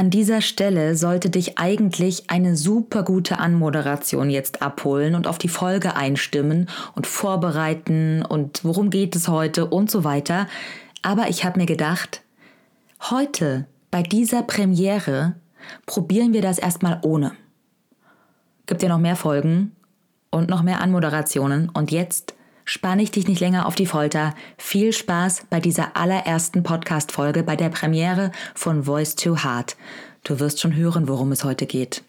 An dieser Stelle sollte dich eigentlich eine super gute Anmoderation jetzt abholen und auf die Folge einstimmen und vorbereiten und worum geht es heute und so weiter. Aber ich habe mir gedacht, heute bei dieser Premiere probieren wir das erstmal ohne. Gibt ja noch mehr Folgen und noch mehr Anmoderationen und jetzt spanne ich dich nicht länger auf die Folter. Viel Spaß bei dieser allerersten Podcast-Folge, bei der Premiere von Voice to Heart. Du wirst schon hören, worum es heute geht.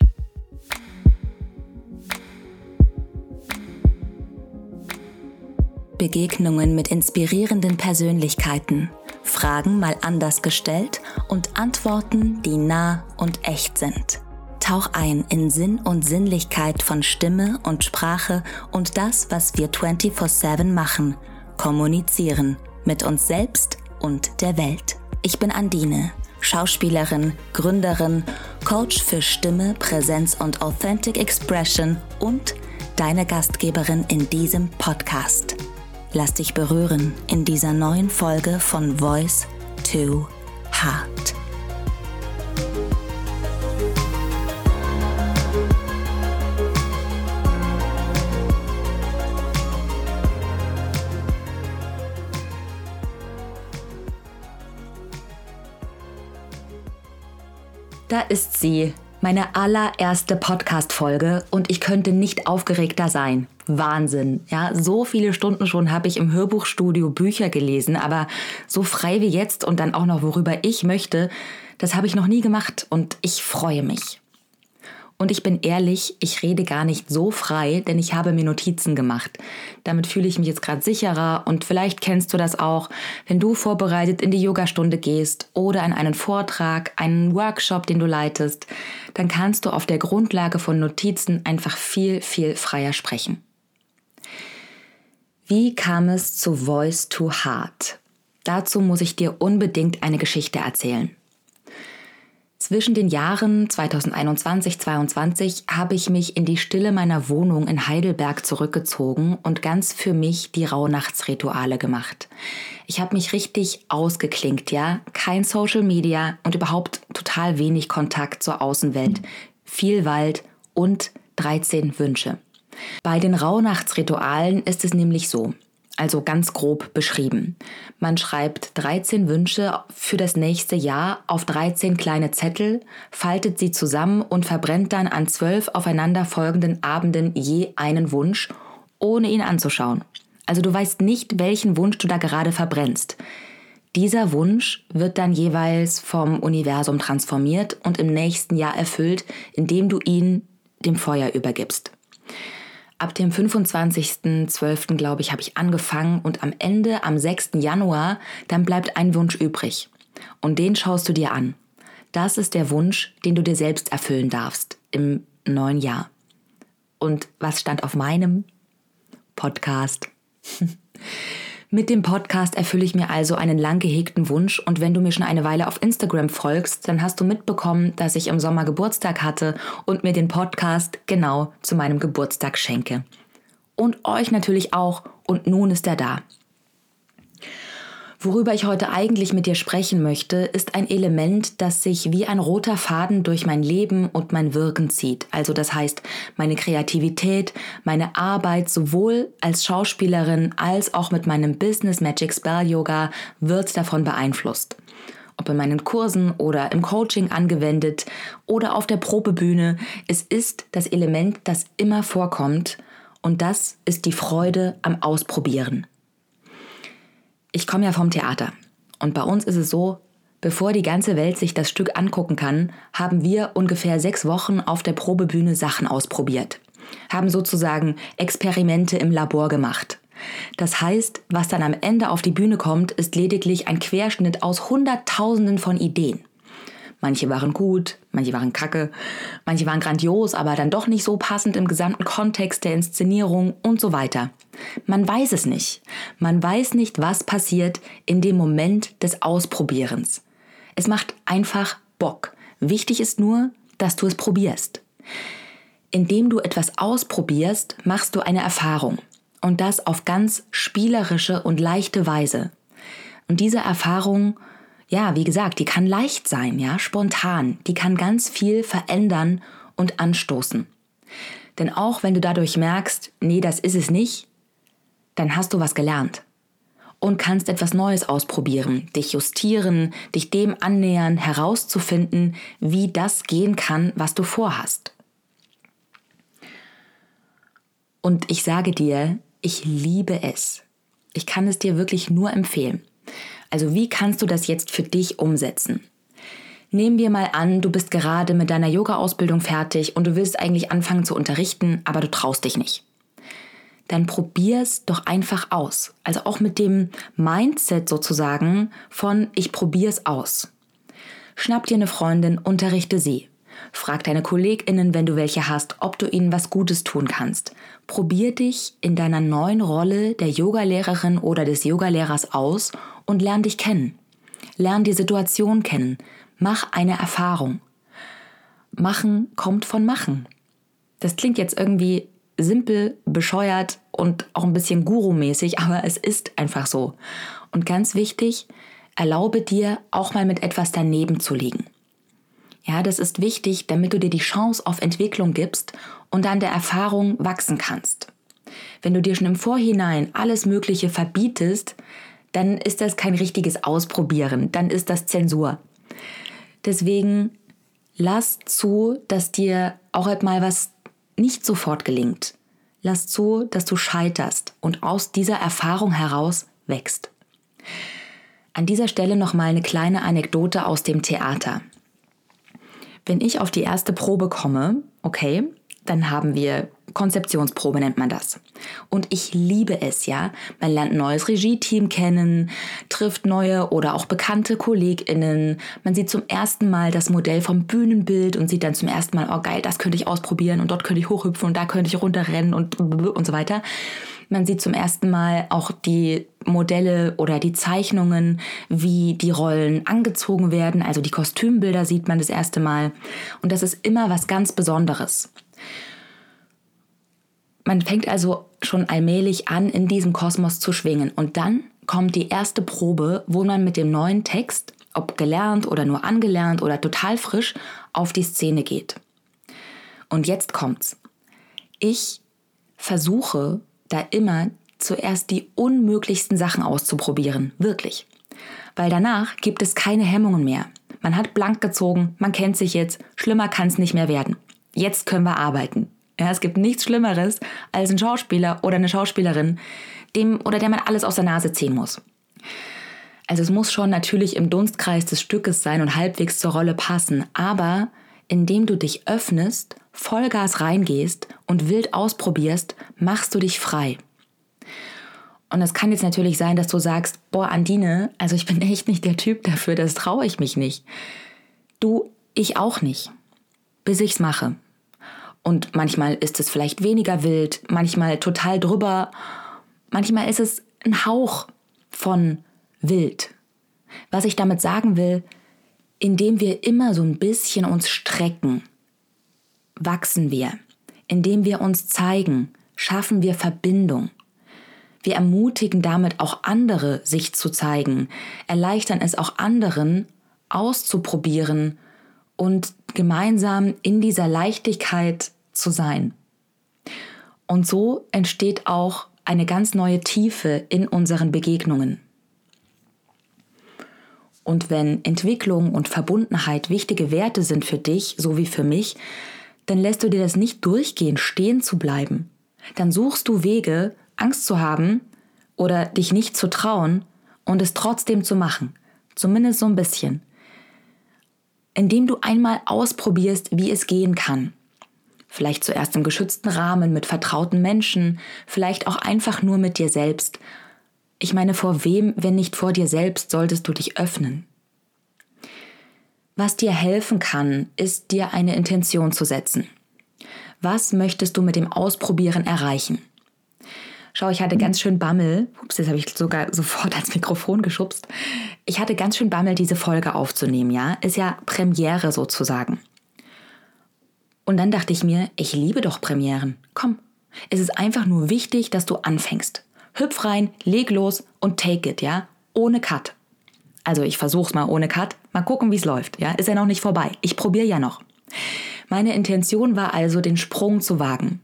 Begegnungen mit inspirierenden Persönlichkeiten. Fragen mal anders gestellt und Antworten, die nah und echt sind. Tauch ein in Sinn und Sinnlichkeit von Stimme und Sprache und das, was wir 24/7 machen, kommunizieren mit uns selbst und der Welt. Ich bin Andine, Schauspielerin, Gründerin, Coach für Stimme, Präsenz und Authentic Expression und deine Gastgeberin in diesem Podcast. Lass dich berühren in dieser neuen Folge von Voice to Heart. Da ist sie, meine allererste Podcast-Folge und ich könnte nicht aufgeregter sein. Wahnsinn. Ja, so viele Stunden schon habe ich im Hörbuchstudio Bücher gelesen, aber so frei wie jetzt und dann auch noch worüber ich möchte, das habe ich noch nie gemacht und ich freue mich. Und ich bin ehrlich, ich rede gar nicht so frei, denn ich habe mir Notizen gemacht. Damit fühle ich mich jetzt gerade sicherer und vielleicht kennst du das auch, wenn du vorbereitet in die Yogastunde gehst oder in einen Vortrag, einen Workshop, den du leitest, dann kannst du auf der Grundlage von Notizen einfach viel, viel freier sprechen. Wie kam es zu Voice to Heart? Dazu muss ich dir unbedingt eine Geschichte erzählen. Zwischen den Jahren 2021-22 habe ich mich in die Stille meiner Wohnung in Heidelberg zurückgezogen und ganz für mich die Rauhnachtsrituale gemacht. Ich habe mich richtig ausgeklinkt, ja? Kein Social Media und überhaupt total wenig Kontakt zur Außenwelt. Viel Wald und 13 Wünsche. Bei den Rauhnachtsritualen ist es nämlich so also ganz grob beschrieben. Man schreibt 13 Wünsche für das nächste Jahr auf 13 kleine Zettel, faltet sie zusammen und verbrennt dann an zwölf aufeinanderfolgenden Abenden je einen Wunsch, ohne ihn anzuschauen. Also du weißt nicht, welchen Wunsch du da gerade verbrennst. Dieser Wunsch wird dann jeweils vom Universum transformiert und im nächsten Jahr erfüllt, indem du ihn dem Feuer übergibst. Ab dem 25.12. glaube ich, habe ich angefangen und am Ende, am 6. Januar, dann bleibt ein Wunsch übrig. Und den schaust du dir an. Das ist der Wunsch, den du dir selbst erfüllen darfst im neuen Jahr. Und was stand auf meinem Podcast? Mit dem Podcast erfülle ich mir also einen lang gehegten Wunsch und wenn du mir schon eine Weile auf Instagram folgst, dann hast du mitbekommen, dass ich im Sommer Geburtstag hatte und mir den Podcast genau zu meinem Geburtstag schenke. Und euch natürlich auch und nun ist er da. Worüber ich heute eigentlich mit dir sprechen möchte, ist ein Element, das sich wie ein roter Faden durch mein Leben und mein Wirken zieht. Also das heißt, meine Kreativität, meine Arbeit sowohl als Schauspielerin als auch mit meinem Business Magic Spell Yoga wird davon beeinflusst. Ob in meinen Kursen oder im Coaching angewendet oder auf der Probebühne, es ist das Element, das immer vorkommt und das ist die Freude am Ausprobieren. Ich komme ja vom Theater. Und bei uns ist es so, bevor die ganze Welt sich das Stück angucken kann, haben wir ungefähr sechs Wochen auf der Probebühne Sachen ausprobiert. Haben sozusagen Experimente im Labor gemacht. Das heißt, was dann am Ende auf die Bühne kommt, ist lediglich ein Querschnitt aus Hunderttausenden von Ideen. Manche waren gut, manche waren kacke, manche waren grandios, aber dann doch nicht so passend im gesamten Kontext der Inszenierung und so weiter. Man weiß es nicht. Man weiß nicht, was passiert in dem Moment des Ausprobierens. Es macht einfach Bock. Wichtig ist nur, dass du es probierst. Indem du etwas ausprobierst, machst du eine Erfahrung. Und das auf ganz spielerische und leichte Weise. Und diese Erfahrung ja, wie gesagt, die kann leicht sein, ja, spontan. Die kann ganz viel verändern und anstoßen. Denn auch wenn du dadurch merkst, nee, das ist es nicht, dann hast du was gelernt und kannst etwas Neues ausprobieren, dich justieren, dich dem annähern, herauszufinden, wie das gehen kann, was du vorhast. Und ich sage dir, ich liebe es. Ich kann es dir wirklich nur empfehlen. Also wie kannst du das jetzt für dich umsetzen? Nehmen wir mal an, du bist gerade mit deiner Yoga-Ausbildung fertig und du willst eigentlich anfangen zu unterrichten, aber du traust dich nicht. Dann probier's doch einfach aus. Also auch mit dem Mindset sozusagen von ich probier's aus. Schnapp dir eine Freundin, unterrichte sie. Frag deine KollegInnen, wenn du welche hast, ob du ihnen was Gutes tun kannst. Probier dich in deiner neuen Rolle der Yogalehrerin oder des Yogalehrers aus und lern dich kennen. Lern die Situation kennen. Mach eine Erfahrung. Machen kommt von machen. Das klingt jetzt irgendwie simpel, bescheuert und auch ein bisschen Guru-mäßig, aber es ist einfach so. Und ganz wichtig, erlaube dir auch mal mit etwas daneben zu liegen. Ja, das ist wichtig, damit du dir die Chance auf Entwicklung gibst und an der Erfahrung wachsen kannst. Wenn du dir schon im Vorhinein alles Mögliche verbietest, dann ist das kein richtiges Ausprobieren, dann ist das Zensur. Deswegen lass zu, dass dir auch halt mal was nicht sofort gelingt. Lass zu, dass du scheiterst und aus dieser Erfahrung heraus wächst. An dieser Stelle noch mal eine kleine Anekdote aus dem Theater. Wenn ich auf die erste Probe komme, okay, dann haben wir Konzeptionsprobe nennt man das. Und ich liebe es, ja. Man lernt ein neues Regie-Team kennen, trifft neue oder auch bekannte KollegInnen. Man sieht zum ersten Mal das Modell vom Bühnenbild und sieht dann zum ersten Mal, oh geil, das könnte ich ausprobieren und dort könnte ich hochhüpfen und da könnte ich runterrennen und, und so weiter. Man sieht zum ersten Mal auch die Modelle oder die Zeichnungen, wie die Rollen angezogen werden. Also die Kostümbilder sieht man das erste Mal. Und das ist immer was ganz Besonderes. Man fängt also schon allmählich an, in diesem Kosmos zu schwingen. Und dann kommt die erste Probe, wo man mit dem neuen Text, ob gelernt oder nur angelernt oder total frisch, auf die Szene geht. Und jetzt kommt's. Ich versuche da immer zuerst die unmöglichsten Sachen auszuprobieren. Wirklich. Weil danach gibt es keine Hemmungen mehr. Man hat blank gezogen, man kennt sich jetzt, schlimmer kann es nicht mehr werden. Jetzt können wir arbeiten. Ja, es gibt nichts Schlimmeres als ein Schauspieler oder eine Schauspielerin, dem oder der man alles aus der Nase ziehen muss. Also es muss schon natürlich im Dunstkreis des Stückes sein und halbwegs zur Rolle passen, aber indem du dich öffnest, Vollgas reingehst und wild ausprobierst, machst du dich frei. Und es kann jetzt natürlich sein, dass du sagst, boah, Andine, also ich bin echt nicht der Typ dafür, das traue ich mich nicht. Du, ich auch nicht. Bis ich's mache. Und manchmal ist es vielleicht weniger wild, manchmal total drüber, manchmal ist es ein Hauch von wild. Was ich damit sagen will, indem wir immer so ein bisschen uns strecken, wachsen wir. Indem wir uns zeigen, schaffen wir Verbindung. Wir ermutigen damit auch andere, sich zu zeigen, erleichtern es auch anderen, auszuprobieren und gemeinsam in dieser Leichtigkeit zu sein. Und so entsteht auch eine ganz neue Tiefe in unseren Begegnungen. Und wenn Entwicklung und Verbundenheit wichtige Werte sind für dich, so wie für mich, dann lässt du dir das nicht durchgehen, stehen zu bleiben. Dann suchst du Wege, Angst zu haben oder dich nicht zu trauen und es trotzdem zu machen. Zumindest so ein bisschen indem du einmal ausprobierst, wie es gehen kann. Vielleicht zuerst im geschützten Rahmen mit vertrauten Menschen, vielleicht auch einfach nur mit dir selbst. Ich meine, vor wem, wenn nicht vor dir selbst, solltest du dich öffnen? Was dir helfen kann, ist dir eine Intention zu setzen. Was möchtest du mit dem Ausprobieren erreichen? Schau, ich hatte ganz schön Bammel. Ups, jetzt habe ich sogar sofort ans Mikrofon geschubst. Ich hatte ganz schön Bammel, diese Folge aufzunehmen, ja? Ist ja Premiere sozusagen. Und dann dachte ich mir, ich liebe doch Premieren. Komm, es ist einfach nur wichtig, dass du anfängst. Hüpf rein, leg los und take it, ja? Ohne Cut. Also ich versuch's mal ohne Cut. Mal gucken, wie es läuft. Ja, ist ja noch nicht vorbei. Ich probiere ja noch. Meine Intention war also, den Sprung zu wagen.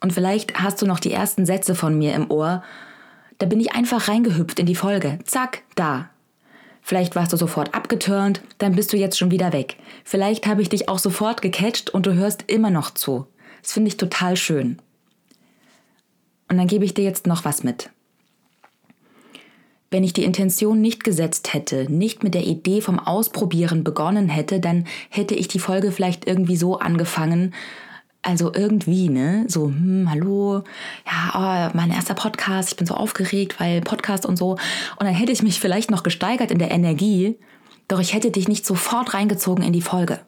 Und vielleicht hast du noch die ersten Sätze von mir im Ohr. Da bin ich einfach reingehüpft in die Folge. Zack, da. Vielleicht warst du sofort abgeturnt, dann bist du jetzt schon wieder weg. Vielleicht habe ich dich auch sofort gecatcht und du hörst immer noch zu. Das finde ich total schön. Und dann gebe ich dir jetzt noch was mit. Wenn ich die Intention nicht gesetzt hätte, nicht mit der Idee vom Ausprobieren begonnen hätte, dann hätte ich die Folge vielleicht irgendwie so angefangen, also irgendwie, ne? So, hm, hallo, ja, oh, mein erster Podcast, ich bin so aufgeregt, weil Podcast und so. Und dann hätte ich mich vielleicht noch gesteigert in der Energie, doch ich hätte dich nicht sofort reingezogen in die Folge.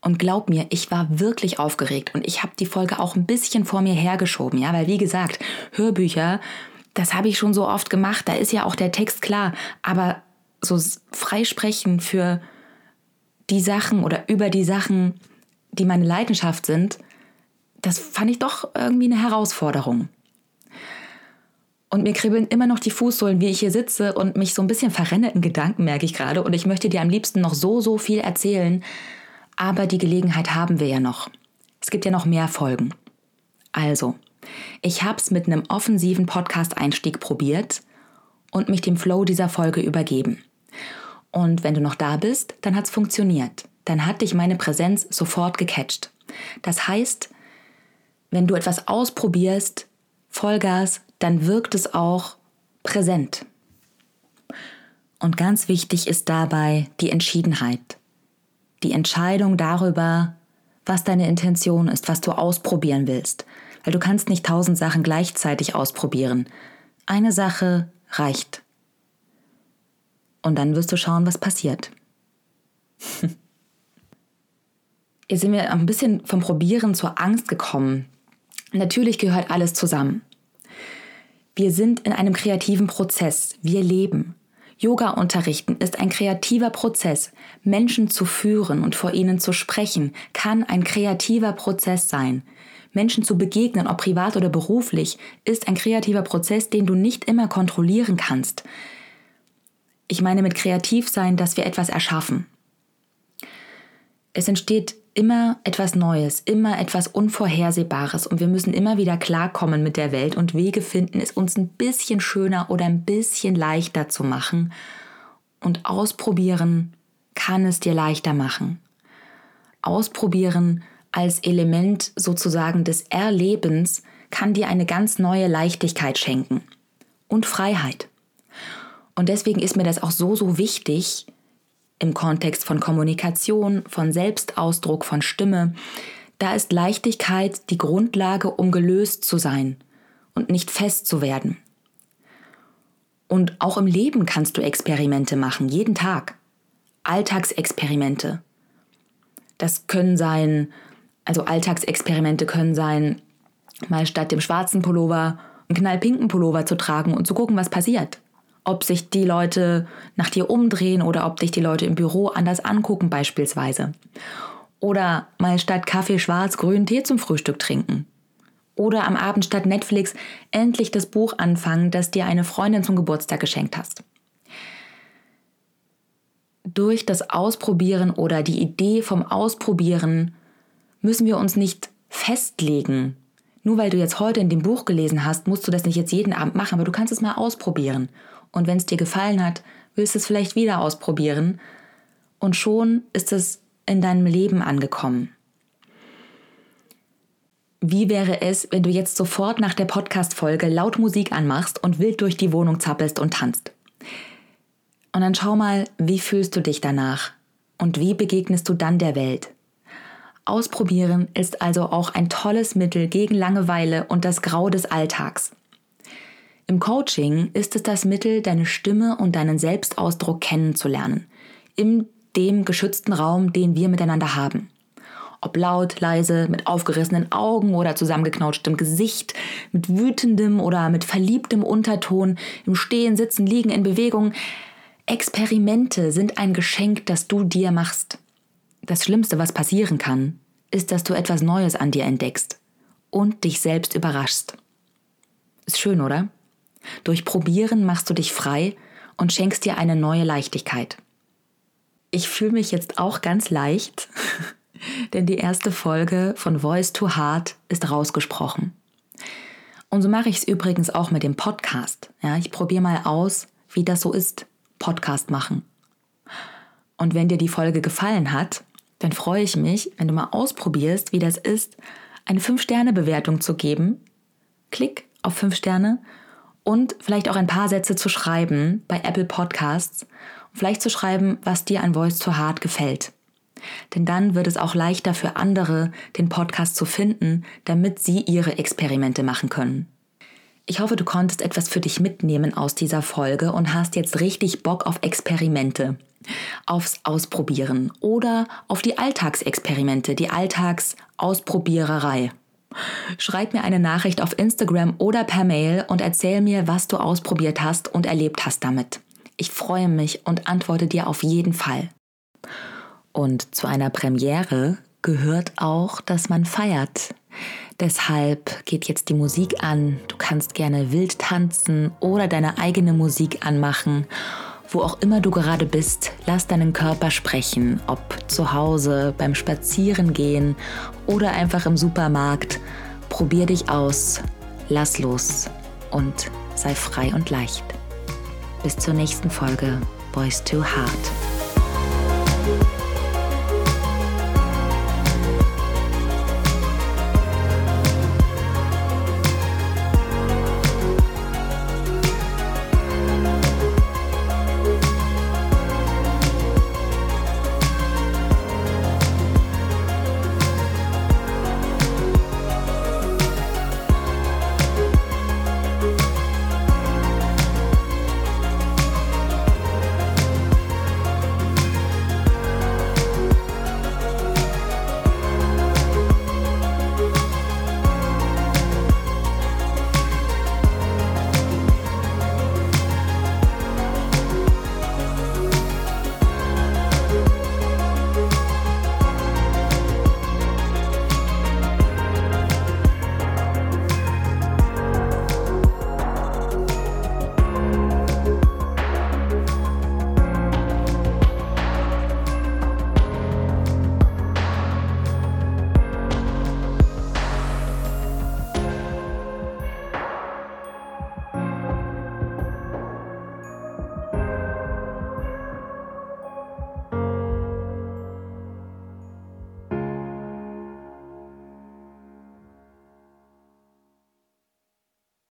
Und glaub mir, ich war wirklich aufgeregt. Und ich habe die Folge auch ein bisschen vor mir hergeschoben, ja, weil wie gesagt, Hörbücher, das habe ich schon so oft gemacht, da ist ja auch der Text klar, aber so freisprechen für die Sachen oder über die Sachen, die meine Leidenschaft sind, das fand ich doch irgendwie eine Herausforderung. Und mir kribbeln immer noch die Fußsohlen, wie ich hier sitze und mich so ein bisschen verrenne in Gedanken, merke ich gerade. Und ich möchte dir am liebsten noch so, so viel erzählen. Aber die Gelegenheit haben wir ja noch. Es gibt ja noch mehr Folgen. Also, ich habe es mit einem offensiven Podcast-Einstieg probiert und mich dem Flow dieser Folge übergeben. Und wenn du noch da bist, dann hat es funktioniert. Dann hat dich meine Präsenz sofort gecatcht. Das heißt, wenn du etwas ausprobierst, Vollgas, dann wirkt es auch präsent. Und ganz wichtig ist dabei die Entschiedenheit. Die Entscheidung darüber, was deine Intention ist, was du ausprobieren willst weil du kannst nicht tausend Sachen gleichzeitig ausprobieren. Eine Sache reicht. Und dann wirst du schauen, was passiert. Jetzt sind wir ein bisschen vom Probieren zur Angst gekommen. Natürlich gehört alles zusammen. Wir sind in einem kreativen Prozess. Wir leben. Yoga unterrichten ist ein kreativer Prozess. Menschen zu führen und vor ihnen zu sprechen kann ein kreativer Prozess sein. Menschen zu begegnen, ob privat oder beruflich, ist ein kreativer Prozess, den du nicht immer kontrollieren kannst. Ich meine mit kreativ sein, dass wir etwas erschaffen. Es entsteht immer etwas Neues, immer etwas Unvorhersehbares und wir müssen immer wieder klarkommen mit der Welt und Wege finden, es uns ein bisschen schöner oder ein bisschen leichter zu machen. Und ausprobieren kann es dir leichter machen. Ausprobieren als Element sozusagen des Erlebens kann dir eine ganz neue Leichtigkeit schenken und Freiheit. Und deswegen ist mir das auch so, so wichtig im Kontext von Kommunikation, von Selbstausdruck, von Stimme. Da ist Leichtigkeit die Grundlage, um gelöst zu sein und nicht fest zu werden. Und auch im Leben kannst du Experimente machen, jeden Tag. Alltagsexperimente. Das können sein also Alltagsexperimente können sein, mal statt dem schwarzen Pullover einen knallpinken Pullover zu tragen und zu gucken, was passiert. Ob sich die Leute nach dir umdrehen oder ob dich die Leute im Büro anders angucken beispielsweise. Oder mal statt Kaffee schwarz grünen Tee zum Frühstück trinken. Oder am Abend statt Netflix endlich das Buch anfangen, das dir eine Freundin zum Geburtstag geschenkt hast. Durch das Ausprobieren oder die Idee vom Ausprobieren müssen wir uns nicht festlegen. Nur weil du jetzt heute in dem Buch gelesen hast, musst du das nicht jetzt jeden Abend machen, aber du kannst es mal ausprobieren. Und wenn es dir gefallen hat, willst du es vielleicht wieder ausprobieren. Und schon ist es in deinem Leben angekommen. Wie wäre es, wenn du jetzt sofort nach der Podcast-Folge laut Musik anmachst und wild durch die Wohnung zappelst und tanzt? Und dann schau mal, wie fühlst du dich danach? Und wie begegnest du dann der Welt? Ausprobieren ist also auch ein tolles Mittel gegen Langeweile und das Grau des Alltags. Im Coaching ist es das Mittel, deine Stimme und deinen Selbstausdruck kennenzulernen. In dem geschützten Raum, den wir miteinander haben. Ob laut, leise, mit aufgerissenen Augen oder zusammengeknautschtem Gesicht, mit wütendem oder mit verliebtem Unterton, im Stehen, Sitzen, Liegen, in Bewegung. Experimente sind ein Geschenk, das du dir machst. Das Schlimmste, was passieren kann, ist, dass du etwas Neues an dir entdeckst und dich selbst überraschst. Ist schön, oder? Durch Probieren machst du dich frei und schenkst dir eine neue Leichtigkeit. Ich fühle mich jetzt auch ganz leicht, denn die erste Folge von Voice to Heart ist rausgesprochen. Und so mache ich es übrigens auch mit dem Podcast. Ja, ich probiere mal aus, wie das so ist, Podcast machen. Und wenn dir die Folge gefallen hat, dann freue ich mich, wenn du mal ausprobierst, wie das ist, eine 5-Sterne-Bewertung zu geben. Klick auf 5 Sterne und vielleicht auch ein paar Sätze zu schreiben bei Apple Podcasts und vielleicht zu schreiben, was dir an Voice to Heart gefällt. Denn dann wird es auch leichter für andere, den Podcast zu finden, damit sie ihre Experimente machen können. Ich hoffe, du konntest etwas für dich mitnehmen aus dieser Folge und hast jetzt richtig Bock auf Experimente, aufs Ausprobieren oder auf die Alltagsexperimente, die Alltagsausprobiererei. Schreib mir eine Nachricht auf Instagram oder per Mail und erzähl mir, was du ausprobiert hast und erlebt hast damit. Ich freue mich und antworte dir auf jeden Fall. Und zu einer Premiere gehört auch, dass man feiert. Deshalb geht jetzt die Musik an. Du kannst gerne wild tanzen oder deine eigene Musik anmachen wo auch immer du gerade bist, lass deinen Körper sprechen, ob zu Hause, beim Spazierengehen oder einfach im Supermarkt. Probier dich aus, lass los und sei frei und leicht. Bis zur nächsten Folge Boys Too Hard.